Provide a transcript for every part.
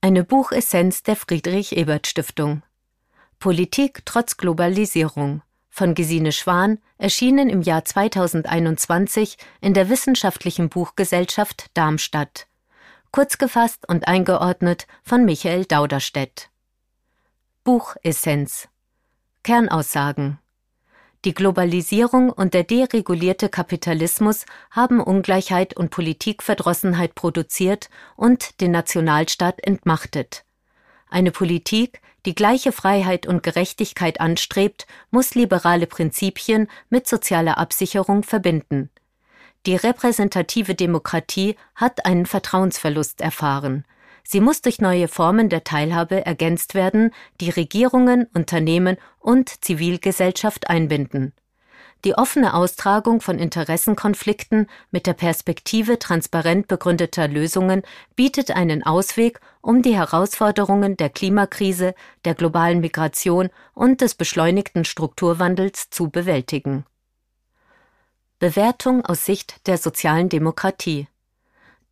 Eine Buchessenz der Friedrich Ebert Stiftung. Politik trotz Globalisierung von Gesine Schwan, erschienen im Jahr 2021 in der Wissenschaftlichen Buchgesellschaft Darmstadt. Kurz gefasst und eingeordnet von Michael Dauderstedt. Buchessenz Kernaussagen Die Globalisierung und der deregulierte Kapitalismus haben Ungleichheit und Politikverdrossenheit produziert und den Nationalstaat entmachtet. Eine Politik, die gleiche Freiheit und Gerechtigkeit anstrebt, muss liberale Prinzipien mit sozialer Absicherung verbinden. Die repräsentative Demokratie hat einen Vertrauensverlust erfahren. Sie muss durch neue Formen der Teilhabe ergänzt werden, die Regierungen, Unternehmen und Zivilgesellschaft einbinden. Die offene Austragung von Interessenkonflikten mit der Perspektive transparent begründeter Lösungen bietet einen Ausweg, um die Herausforderungen der Klimakrise, der globalen Migration und des beschleunigten Strukturwandels zu bewältigen. Bewertung aus Sicht der sozialen Demokratie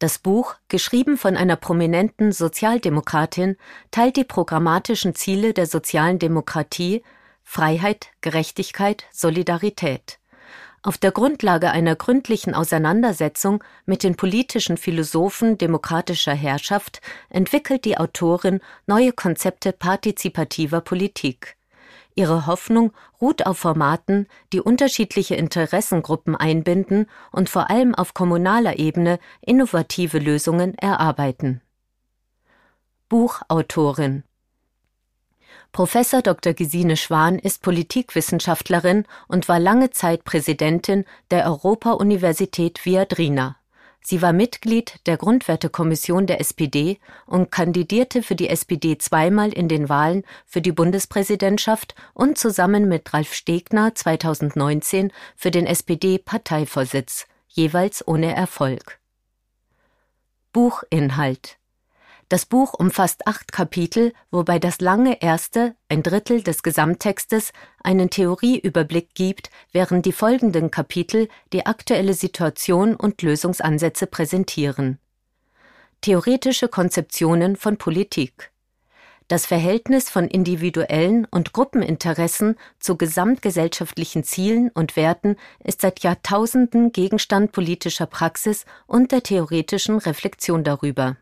das Buch, geschrieben von einer prominenten Sozialdemokratin, teilt die programmatischen Ziele der sozialen Demokratie Freiheit, Gerechtigkeit, Solidarität. Auf der Grundlage einer gründlichen Auseinandersetzung mit den politischen Philosophen demokratischer Herrschaft entwickelt die Autorin neue Konzepte partizipativer Politik. Ihre Hoffnung ruht auf Formaten, die unterschiedliche Interessengruppen einbinden und vor allem auf kommunaler Ebene innovative Lösungen erarbeiten. Buchautorin Professor Dr. Gesine Schwan ist Politikwissenschaftlerin und war lange Zeit Präsidentin der Europa-Universität Viadrina. Sie war Mitglied der Grundwertekommission der SPD und kandidierte für die SPD zweimal in den Wahlen für die Bundespräsidentschaft und zusammen mit Ralf Stegner 2019 für den SPD-Parteivorsitz, jeweils ohne Erfolg. Buchinhalt das Buch umfasst acht Kapitel, wobei das lange erste, ein Drittel des Gesamttextes, einen Theorieüberblick gibt, während die folgenden Kapitel die aktuelle Situation und Lösungsansätze präsentieren. Theoretische Konzeptionen von Politik das Verhältnis von individuellen und Gruppeninteressen zu gesamtgesellschaftlichen Zielen und Werten ist seit Jahrtausenden Gegenstand politischer Praxis und der theoretischen Reflexion darüber.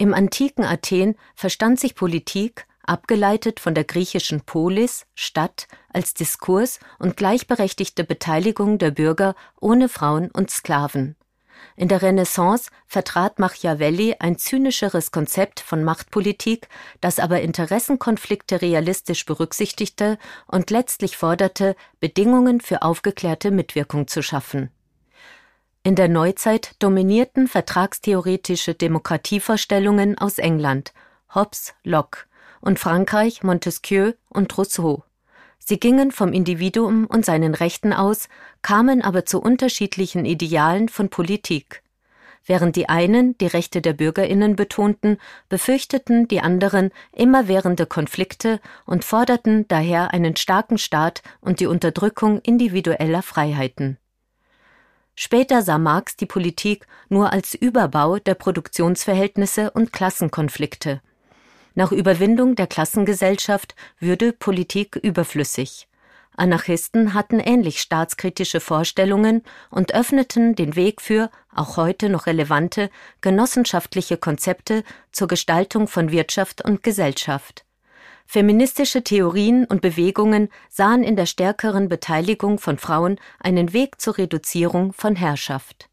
Im antiken Athen verstand sich Politik, abgeleitet von der griechischen Polis, Stadt, als Diskurs und gleichberechtigte Beteiligung der Bürger ohne Frauen und Sklaven. In der Renaissance vertrat Machiavelli ein zynischeres Konzept von Machtpolitik, das aber Interessenkonflikte realistisch berücksichtigte und letztlich forderte, Bedingungen für aufgeklärte Mitwirkung zu schaffen. In der Neuzeit dominierten vertragstheoretische Demokratievorstellungen aus England, Hobbes, Locke, und Frankreich Montesquieu und Rousseau. Sie gingen vom Individuum und seinen Rechten aus, kamen aber zu unterschiedlichen Idealen von Politik. Während die einen die Rechte der Bürgerinnen betonten, befürchteten die anderen immerwährende Konflikte und forderten daher einen starken Staat und die Unterdrückung individueller Freiheiten. Später sah Marx die Politik nur als Überbau der Produktionsverhältnisse und Klassenkonflikte. Nach Überwindung der Klassengesellschaft würde Politik überflüssig. Anarchisten hatten ähnlich staatskritische Vorstellungen und öffneten den Weg für, auch heute noch relevante, genossenschaftliche Konzepte zur Gestaltung von Wirtschaft und Gesellschaft. Feministische Theorien und Bewegungen sahen in der stärkeren Beteiligung von Frauen einen Weg zur Reduzierung von Herrschaft.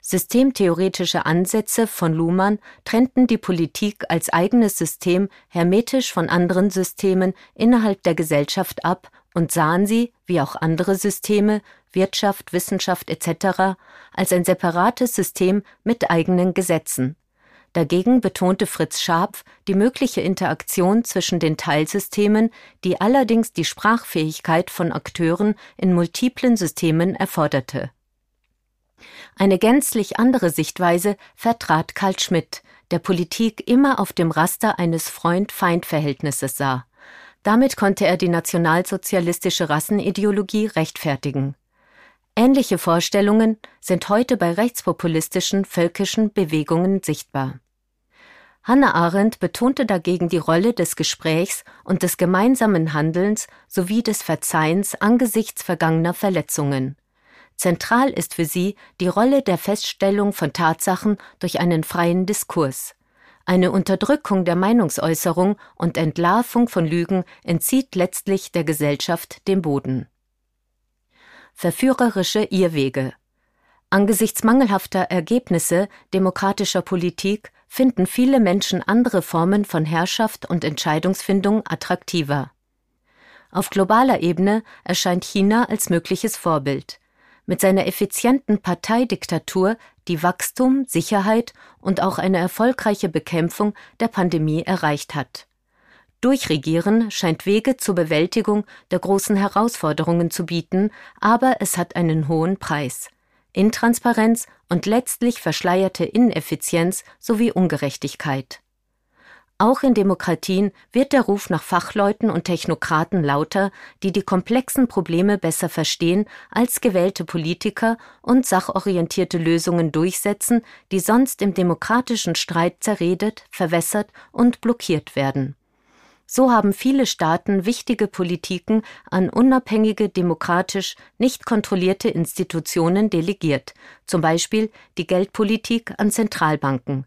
Systemtheoretische Ansätze von Luhmann trennten die Politik als eigenes System hermetisch von anderen Systemen innerhalb der Gesellschaft ab und sahen sie, wie auch andere Systeme, Wirtschaft, Wissenschaft etc., als ein separates System mit eigenen Gesetzen. Dagegen betonte Fritz Scharpf die mögliche Interaktion zwischen den Teilsystemen, die allerdings die Sprachfähigkeit von Akteuren in multiplen Systemen erforderte. Eine gänzlich andere Sichtweise vertrat Karl Schmidt, der Politik immer auf dem Raster eines Freund-Feind-Verhältnisses sah. Damit konnte er die nationalsozialistische Rassenideologie rechtfertigen. Ähnliche Vorstellungen sind heute bei rechtspopulistischen völkischen Bewegungen sichtbar. Hannah Arendt betonte dagegen die Rolle des Gesprächs und des gemeinsamen Handelns sowie des Verzeihens angesichts vergangener Verletzungen. Zentral ist für sie die Rolle der Feststellung von Tatsachen durch einen freien Diskurs. Eine Unterdrückung der Meinungsäußerung und Entlarvung von Lügen entzieht letztlich der Gesellschaft den Boden. Verführerische Irrwege Angesichts mangelhafter Ergebnisse demokratischer Politik finden viele Menschen andere Formen von Herrschaft und Entscheidungsfindung attraktiver. Auf globaler Ebene erscheint China als mögliches Vorbild. Mit seiner effizienten Parteidiktatur, die Wachstum, Sicherheit und auch eine erfolgreiche Bekämpfung der Pandemie erreicht hat. Durchregieren scheint Wege zur Bewältigung der großen Herausforderungen zu bieten, aber es hat einen hohen Preis. Intransparenz und letztlich verschleierte Ineffizienz sowie Ungerechtigkeit. Auch in Demokratien wird der Ruf nach Fachleuten und Technokraten lauter, die die komplexen Probleme besser verstehen als gewählte Politiker und sachorientierte Lösungen durchsetzen, die sonst im demokratischen Streit zerredet, verwässert und blockiert werden. So haben viele Staaten wichtige Politiken an unabhängige, demokratisch nicht kontrollierte Institutionen delegiert, zum Beispiel die Geldpolitik an Zentralbanken.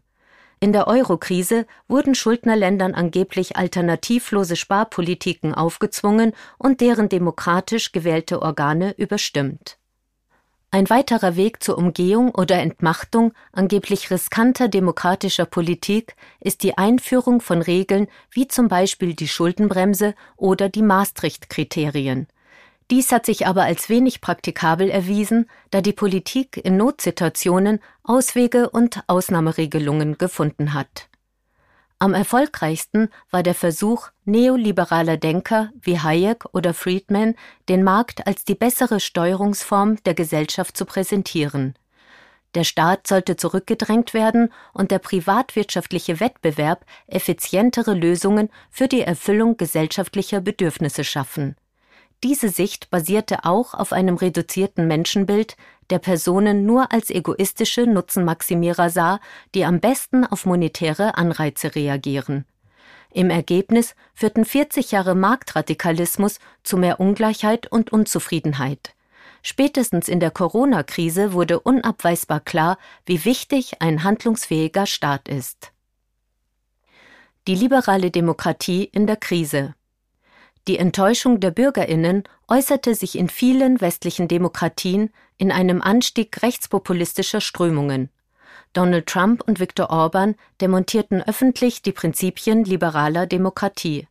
In der Eurokrise wurden Schuldnerländern angeblich alternativlose Sparpolitiken aufgezwungen und deren demokratisch gewählte Organe überstimmt. Ein weiterer Weg zur Umgehung oder Entmachtung angeblich riskanter demokratischer Politik ist die Einführung von Regeln wie zum Beispiel die Schuldenbremse oder die Maastricht-Kriterien. Dies hat sich aber als wenig praktikabel erwiesen, da die Politik in Notsituationen Auswege und Ausnahmeregelungen gefunden hat. Am erfolgreichsten war der Versuch neoliberaler Denker wie Hayek oder Friedman, den Markt als die bessere Steuerungsform der Gesellschaft zu präsentieren. Der Staat sollte zurückgedrängt werden und der privatwirtschaftliche Wettbewerb effizientere Lösungen für die Erfüllung gesellschaftlicher Bedürfnisse schaffen. Diese Sicht basierte auch auf einem reduzierten Menschenbild, der Personen nur als egoistische Nutzenmaximierer sah, die am besten auf monetäre Anreize reagieren. Im Ergebnis führten 40 Jahre Marktradikalismus zu mehr Ungleichheit und Unzufriedenheit. Spätestens in der Corona-Krise wurde unabweisbar klar, wie wichtig ein handlungsfähiger Staat ist. Die liberale Demokratie in der Krise die Enttäuschung der Bürgerinnen äußerte sich in vielen westlichen Demokratien in einem Anstieg rechtspopulistischer Strömungen. Donald Trump und Viktor Orban demontierten öffentlich die Prinzipien liberaler Demokratie.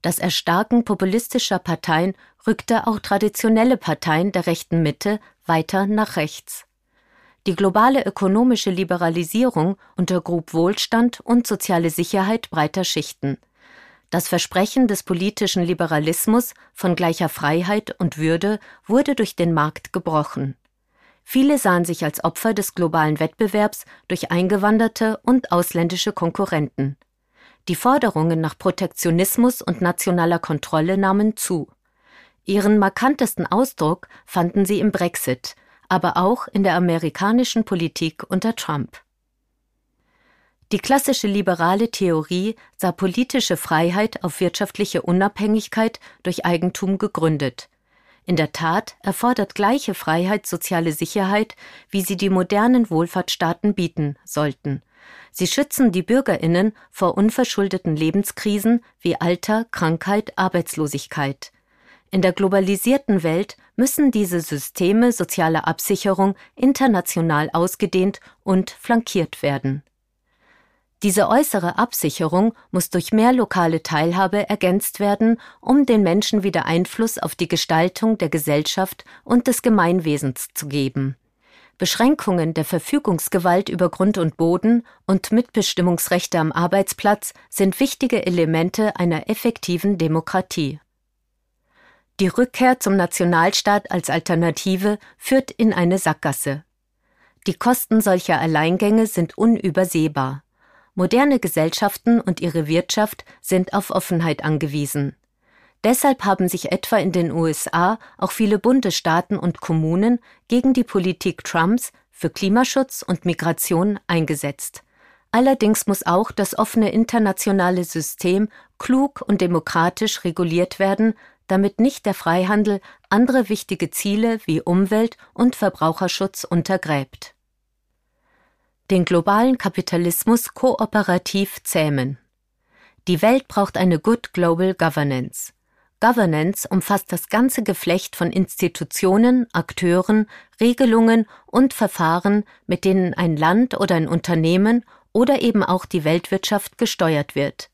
Das Erstarken populistischer Parteien rückte auch traditionelle Parteien der rechten Mitte weiter nach rechts. Die globale ökonomische Liberalisierung untergrub Wohlstand und soziale Sicherheit breiter Schichten. Das Versprechen des politischen Liberalismus von gleicher Freiheit und Würde wurde durch den Markt gebrochen. Viele sahen sich als Opfer des globalen Wettbewerbs durch eingewanderte und ausländische Konkurrenten. Die Forderungen nach Protektionismus und nationaler Kontrolle nahmen zu. Ihren markantesten Ausdruck fanden sie im Brexit, aber auch in der amerikanischen Politik unter Trump. Die klassische liberale Theorie sah politische Freiheit auf wirtschaftliche Unabhängigkeit durch Eigentum gegründet. In der Tat erfordert gleiche Freiheit soziale Sicherheit, wie sie die modernen Wohlfahrtsstaaten bieten sollten. Sie schützen die Bürgerinnen vor unverschuldeten Lebenskrisen wie Alter, Krankheit, Arbeitslosigkeit. In der globalisierten Welt müssen diese Systeme sozialer Absicherung international ausgedehnt und flankiert werden. Diese äußere Absicherung muss durch mehr lokale Teilhabe ergänzt werden, um den Menschen wieder Einfluss auf die Gestaltung der Gesellschaft und des Gemeinwesens zu geben. Beschränkungen der Verfügungsgewalt über Grund und Boden und Mitbestimmungsrechte am Arbeitsplatz sind wichtige Elemente einer effektiven Demokratie. Die Rückkehr zum Nationalstaat als Alternative führt in eine Sackgasse. Die Kosten solcher Alleingänge sind unübersehbar. Moderne Gesellschaften und ihre Wirtschaft sind auf Offenheit angewiesen. Deshalb haben sich etwa in den USA auch viele Bundesstaaten und Kommunen gegen die Politik Trumps für Klimaschutz und Migration eingesetzt. Allerdings muss auch das offene internationale System klug und demokratisch reguliert werden, damit nicht der Freihandel andere wichtige Ziele wie Umwelt und Verbraucherschutz untergräbt. Den globalen Kapitalismus kooperativ zähmen. Die Welt braucht eine Good Global Governance. Governance umfasst das ganze Geflecht von Institutionen, Akteuren, Regelungen und Verfahren, mit denen ein Land oder ein Unternehmen oder eben auch die Weltwirtschaft gesteuert wird.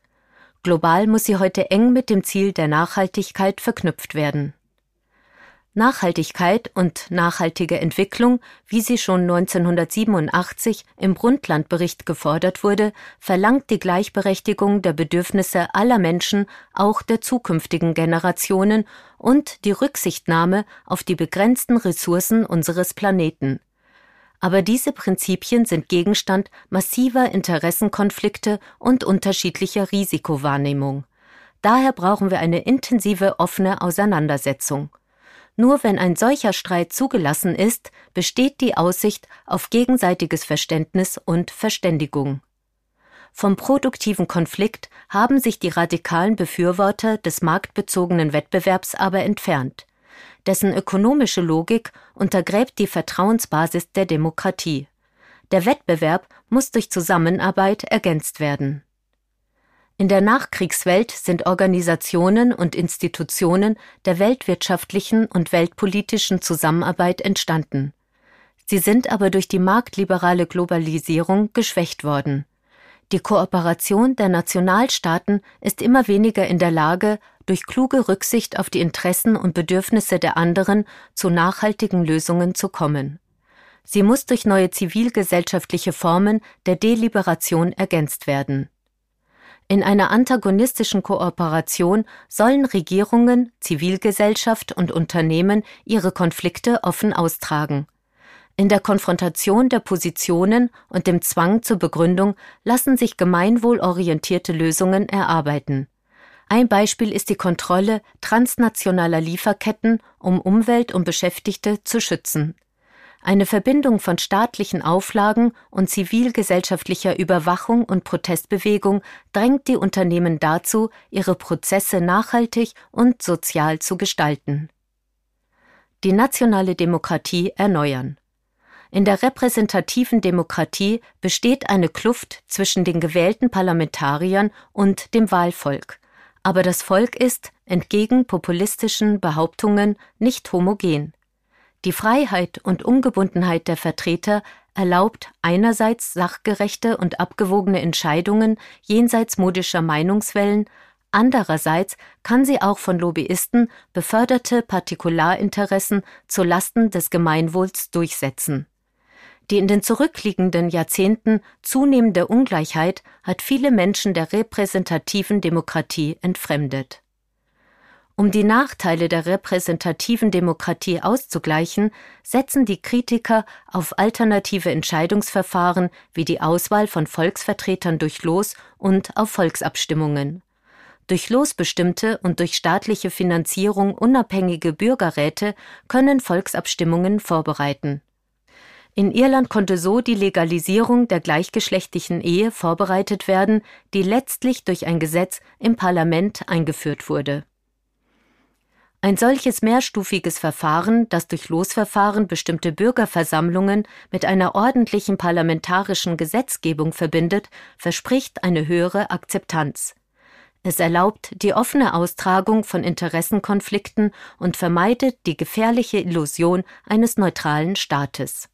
Global muss sie heute eng mit dem Ziel der Nachhaltigkeit verknüpft werden. Nachhaltigkeit und nachhaltige Entwicklung, wie sie schon 1987 im Brundtland-Bericht gefordert wurde, verlangt die Gleichberechtigung der Bedürfnisse aller Menschen, auch der zukünftigen Generationen, und die Rücksichtnahme auf die begrenzten Ressourcen unseres Planeten. Aber diese Prinzipien sind Gegenstand massiver Interessenkonflikte und unterschiedlicher Risikowahrnehmung. Daher brauchen wir eine intensive offene Auseinandersetzung. Nur wenn ein solcher Streit zugelassen ist, besteht die Aussicht auf gegenseitiges Verständnis und Verständigung. Vom produktiven Konflikt haben sich die radikalen Befürworter des marktbezogenen Wettbewerbs aber entfernt. Dessen ökonomische Logik untergräbt die Vertrauensbasis der Demokratie. Der Wettbewerb muss durch Zusammenarbeit ergänzt werden. In der Nachkriegswelt sind Organisationen und Institutionen der weltwirtschaftlichen und weltpolitischen Zusammenarbeit entstanden. Sie sind aber durch die marktliberale Globalisierung geschwächt worden. Die Kooperation der Nationalstaaten ist immer weniger in der Lage, durch kluge Rücksicht auf die Interessen und Bedürfnisse der anderen zu nachhaltigen Lösungen zu kommen. Sie muss durch neue zivilgesellschaftliche Formen der Deliberation ergänzt werden. In einer antagonistischen Kooperation sollen Regierungen, Zivilgesellschaft und Unternehmen ihre Konflikte offen austragen. In der Konfrontation der Positionen und dem Zwang zur Begründung lassen sich gemeinwohlorientierte Lösungen erarbeiten. Ein Beispiel ist die Kontrolle transnationaler Lieferketten, um Umwelt und Beschäftigte zu schützen. Eine Verbindung von staatlichen Auflagen und zivilgesellschaftlicher Überwachung und Protestbewegung drängt die Unternehmen dazu, ihre Prozesse nachhaltig und sozial zu gestalten. Die nationale Demokratie erneuern. In der repräsentativen Demokratie besteht eine Kluft zwischen den gewählten Parlamentariern und dem Wahlvolk. Aber das Volk ist, entgegen populistischen Behauptungen, nicht homogen. Die Freiheit und Ungebundenheit der Vertreter erlaubt einerseits sachgerechte und abgewogene Entscheidungen jenseits modischer Meinungswellen, andererseits kann sie auch von Lobbyisten beförderte Partikularinteressen zu Lasten des Gemeinwohls durchsetzen. Die in den zurückliegenden Jahrzehnten zunehmende Ungleichheit hat viele Menschen der repräsentativen Demokratie entfremdet. Um die Nachteile der repräsentativen Demokratie auszugleichen, setzen die Kritiker auf alternative Entscheidungsverfahren wie die Auswahl von Volksvertretern durch Los und auf Volksabstimmungen. Durch losbestimmte und durch staatliche Finanzierung unabhängige Bürgerräte können Volksabstimmungen vorbereiten. In Irland konnte so die Legalisierung der gleichgeschlechtlichen Ehe vorbereitet werden, die letztlich durch ein Gesetz im Parlament eingeführt wurde. Ein solches mehrstufiges Verfahren, das durch Losverfahren bestimmte Bürgerversammlungen mit einer ordentlichen parlamentarischen Gesetzgebung verbindet, verspricht eine höhere Akzeptanz. Es erlaubt die offene Austragung von Interessenkonflikten und vermeidet die gefährliche Illusion eines neutralen Staates.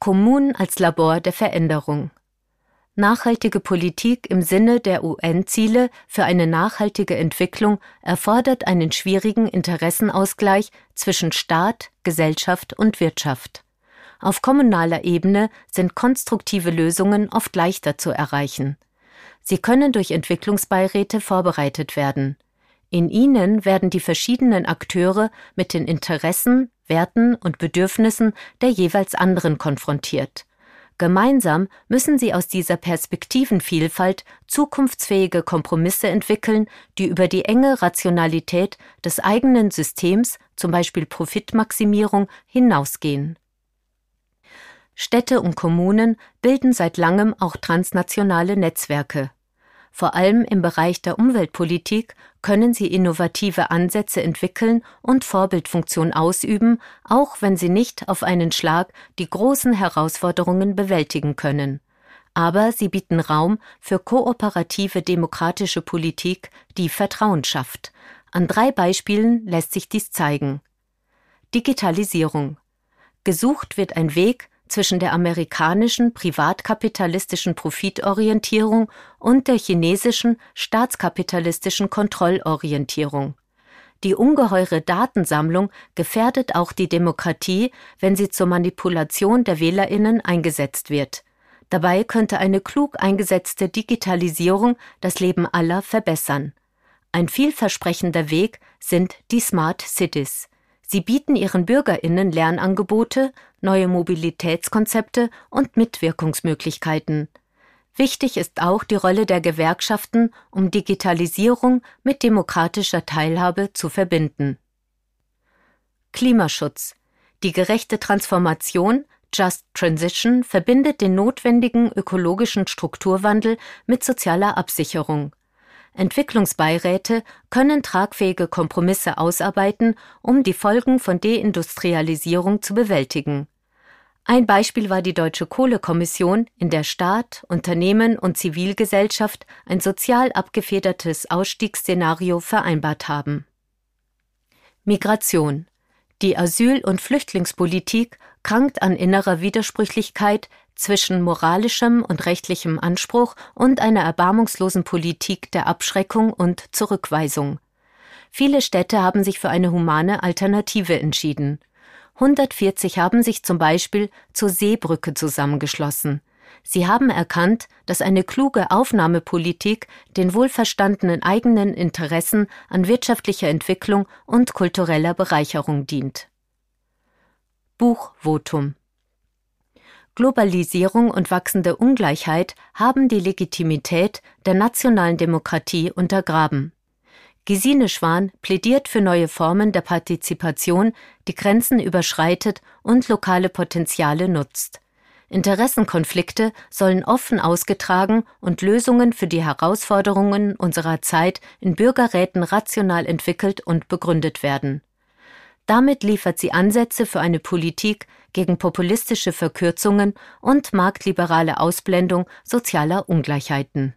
Kommunen als Labor der Veränderung Nachhaltige Politik im Sinne der UN-Ziele für eine nachhaltige Entwicklung erfordert einen schwierigen Interessenausgleich zwischen Staat, Gesellschaft und Wirtschaft. Auf kommunaler Ebene sind konstruktive Lösungen oft leichter zu erreichen. Sie können durch Entwicklungsbeiräte vorbereitet werden. In ihnen werden die verschiedenen Akteure mit den Interessen, Werten und Bedürfnissen der jeweils anderen konfrontiert. Gemeinsam müssen sie aus dieser Perspektivenvielfalt zukunftsfähige Kompromisse entwickeln, die über die enge Rationalität des eigenen Systems, zum Beispiel Profitmaximierung, hinausgehen. Städte und Kommunen bilden seit langem auch transnationale Netzwerke. Vor allem im Bereich der Umweltpolitik können sie innovative Ansätze entwickeln und Vorbildfunktion ausüben, auch wenn sie nicht auf einen Schlag die großen Herausforderungen bewältigen können. Aber sie bieten Raum für kooperative demokratische Politik, die Vertrauen schafft. An drei Beispielen lässt sich dies zeigen. Digitalisierung. Gesucht wird ein Weg, zwischen der amerikanischen privatkapitalistischen Profitorientierung und der chinesischen staatskapitalistischen Kontrollorientierung. Die ungeheure Datensammlung gefährdet auch die Demokratie, wenn sie zur Manipulation der Wählerinnen eingesetzt wird. Dabei könnte eine klug eingesetzte Digitalisierung das Leben aller verbessern. Ein vielversprechender Weg sind die Smart Cities. Sie bieten ihren Bürgerinnen Lernangebote, neue Mobilitätskonzepte und Mitwirkungsmöglichkeiten. Wichtig ist auch die Rolle der Gewerkschaften, um Digitalisierung mit demokratischer Teilhabe zu verbinden. Klimaschutz. Die gerechte Transformation Just Transition verbindet den notwendigen ökologischen Strukturwandel mit sozialer Absicherung. Entwicklungsbeiräte können tragfähige Kompromisse ausarbeiten, um die Folgen von Deindustrialisierung zu bewältigen. Ein Beispiel war die Deutsche Kohlekommission, in der Staat, Unternehmen und Zivilgesellschaft ein sozial abgefedertes Ausstiegsszenario vereinbart haben. Migration Die Asyl- und Flüchtlingspolitik krankt an innerer Widersprüchlichkeit, zwischen moralischem und rechtlichem Anspruch und einer erbarmungslosen Politik der Abschreckung und Zurückweisung. Viele Städte haben sich für eine humane Alternative entschieden. 140 haben sich zum Beispiel zur Seebrücke zusammengeschlossen. Sie haben erkannt, dass eine kluge Aufnahmepolitik den wohlverstandenen eigenen Interessen an wirtschaftlicher Entwicklung und kultureller Bereicherung dient. Buchvotum Globalisierung und wachsende Ungleichheit haben die Legitimität der nationalen Demokratie untergraben. Gesine Schwan plädiert für neue Formen der Partizipation, die Grenzen überschreitet und lokale Potenziale nutzt. Interessenkonflikte sollen offen ausgetragen und Lösungen für die Herausforderungen unserer Zeit in Bürgerräten rational entwickelt und begründet werden. Damit liefert sie Ansätze für eine Politik gegen populistische Verkürzungen und marktliberale Ausblendung sozialer Ungleichheiten.